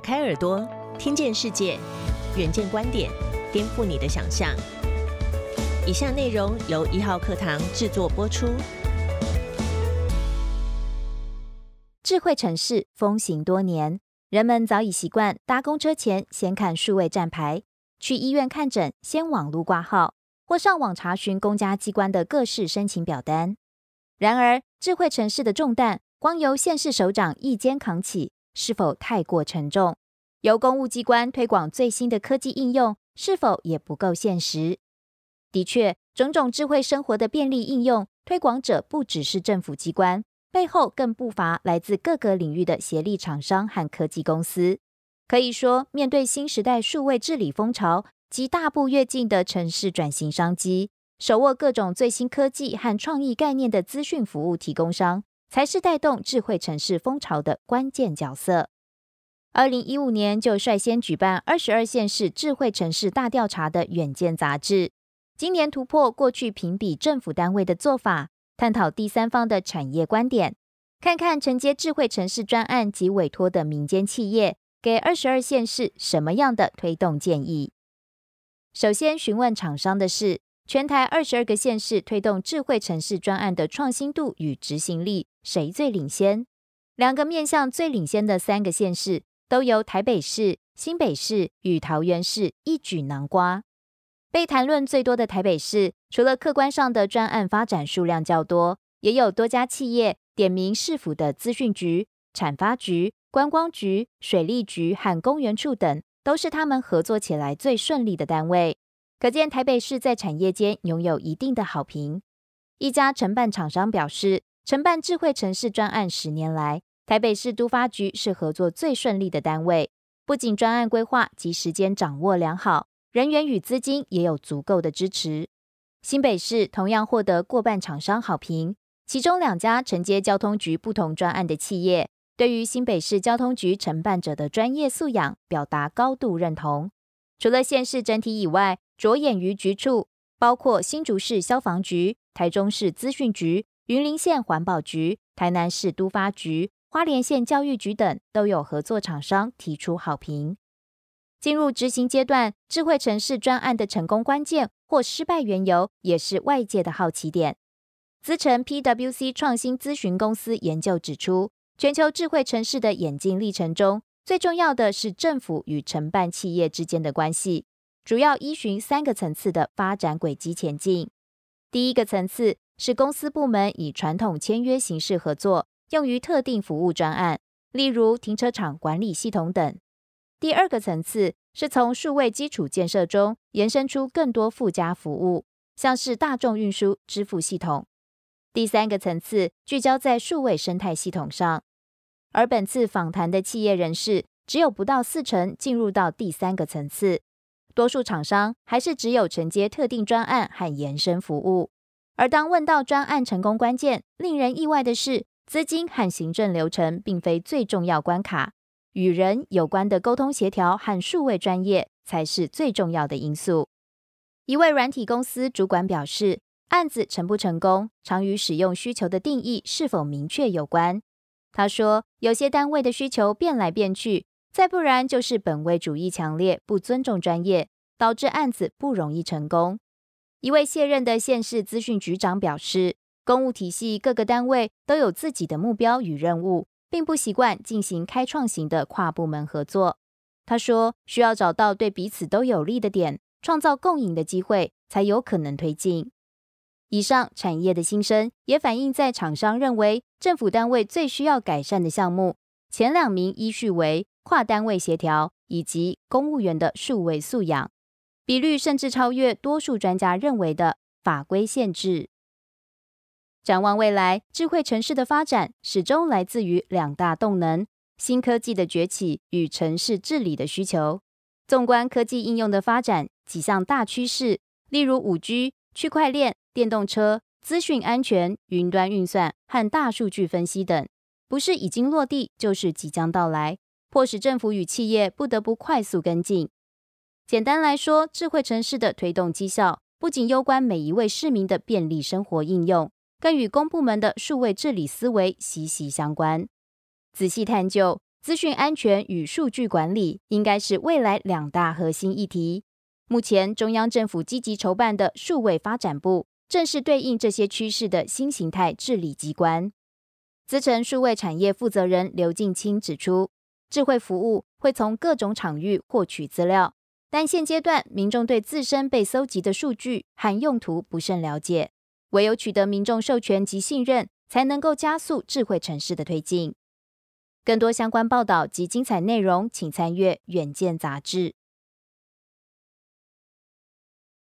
开耳朵，听见世界，远见观点，颠覆你的想象。以下内容由一号课堂制作播出。智慧城市风行多年，人们早已习惯搭公车前先看数位站牌，去医院看诊先网络挂号，或上网查询公家机关的各式申请表单。然而，智慧城市的重担光由县市首长一肩扛起。是否太过沉重？由公务机关推广最新的科技应用，是否也不够现实？的确，种种智慧生活的便利应用，推广者不只是政府机关，背后更不乏来自各个领域的协力厂商和科技公司。可以说，面对新时代数位治理风潮及大步跃进的城市转型商机，手握各种最新科技和创意概念的资讯服务提供商。才是带动智慧城市风潮的关键角色。二零一五年就率先举办二十二县市智慧城市大调查的《远见》杂志，今年突破过去评比政府单位的做法，探讨第三方的产业观点，看看承接智慧城市专案及委托的民间企业给二十二县市什么样的推动建议。首先询问厂商的是。全台二十二个县市推动智慧城市专案的创新度与执行力，谁最领先？两个面向最领先的三个县市，都由台北市、新北市与桃园市一举囊瓜。被谈论最多的台北市，除了客观上的专案发展数量较多，也有多家企业点名市府的资讯局、产发局、观光局、水利局和公园处等，都是他们合作起来最顺利的单位。可见台北市在产业间拥有一定的好评。一家承办厂商表示，承办智慧城市专案十年来，台北市都发局是合作最顺利的单位。不仅专案规划及时间掌握良好，人员与资金也有足够的支持。新北市同样获得过半厂商好评，其中两家承接交通局不同专案的企业，对于新北市交通局承办者的专业素养表达高度认同。除了县市整体以外，着眼于局处，包括新竹市消防局、台中市资讯局、云林县环保局、台南市都发局、花莲县教育局等，都有合作厂商提出好评。进入执行阶段，智慧城市专案的成功关键或失败缘由，也是外界的好奇点。资诚 PWC 创新咨询公司研究指出，全球智慧城市的演进历程中，最重要的是政府与承办企业之间的关系。主要依循三个层次的发展轨迹前进。第一个层次是公司部门以传统签约形式合作，用于特定服务专案，例如停车场管理系统等。第二个层次是从数位基础建设中延伸出更多附加服务，像是大众运输支付系统。第三个层次聚焦在数位生态系统上，而本次访谈的企业人士只有不到四成进入到第三个层次。多数厂商还是只有承接特定专案和延伸服务，而当问到专案成功关键，令人意外的是，资金和行政流程并非最重要关卡，与人有关的沟通协调和数位专业才是最重要的因素。一位软体公司主管表示，案子成不成功，常与使用需求的定义是否明确有关。他说，有些单位的需求变来变去。再不然就是本位主义强烈，不尊重专业，导致案子不容易成功。一位卸任的县市资讯局长表示，公务体系各个单位都有自己的目标与任务，并不习惯进行开创型的跨部门合作。他说，需要找到对彼此都有利的点，创造共赢的机会，才有可能推进。以上产业的新生，也反映在厂商认为政府单位最需要改善的项目，前两名依序为。跨单位协调以及公务员的数位素养比率，甚至超越多数专家认为的法规限制。展望未来，智慧城市的发展始终来自于两大动能：新科技的崛起与城市治理的需求。纵观科技应用的发展，几项大趋势，例如五 G、区块链、电动车、资讯安全、云端运算和大数据分析等，不是已经落地，就是即将到来。迫使政府与企业不得不快速跟进。简单来说，智慧城市的推动绩效，不仅攸关每一位市民的便利生活应用，更与公部门的数位治理思维息息相关。仔细探究，资讯安全与数据管理应该是未来两大核心议题。目前，中央政府积极筹办的数位发展部，正是对应这些趋势的新形态治理机关。资诚数位产业负责人刘敬清指出，智慧服务会从各种场域获取资料，但现阶段民众对自身被搜集的数据和用途不甚了解，唯有取得民众授权及信任，才能够加速智慧城市的推进。更多相关报道及精彩内容，请参阅《远见》杂志。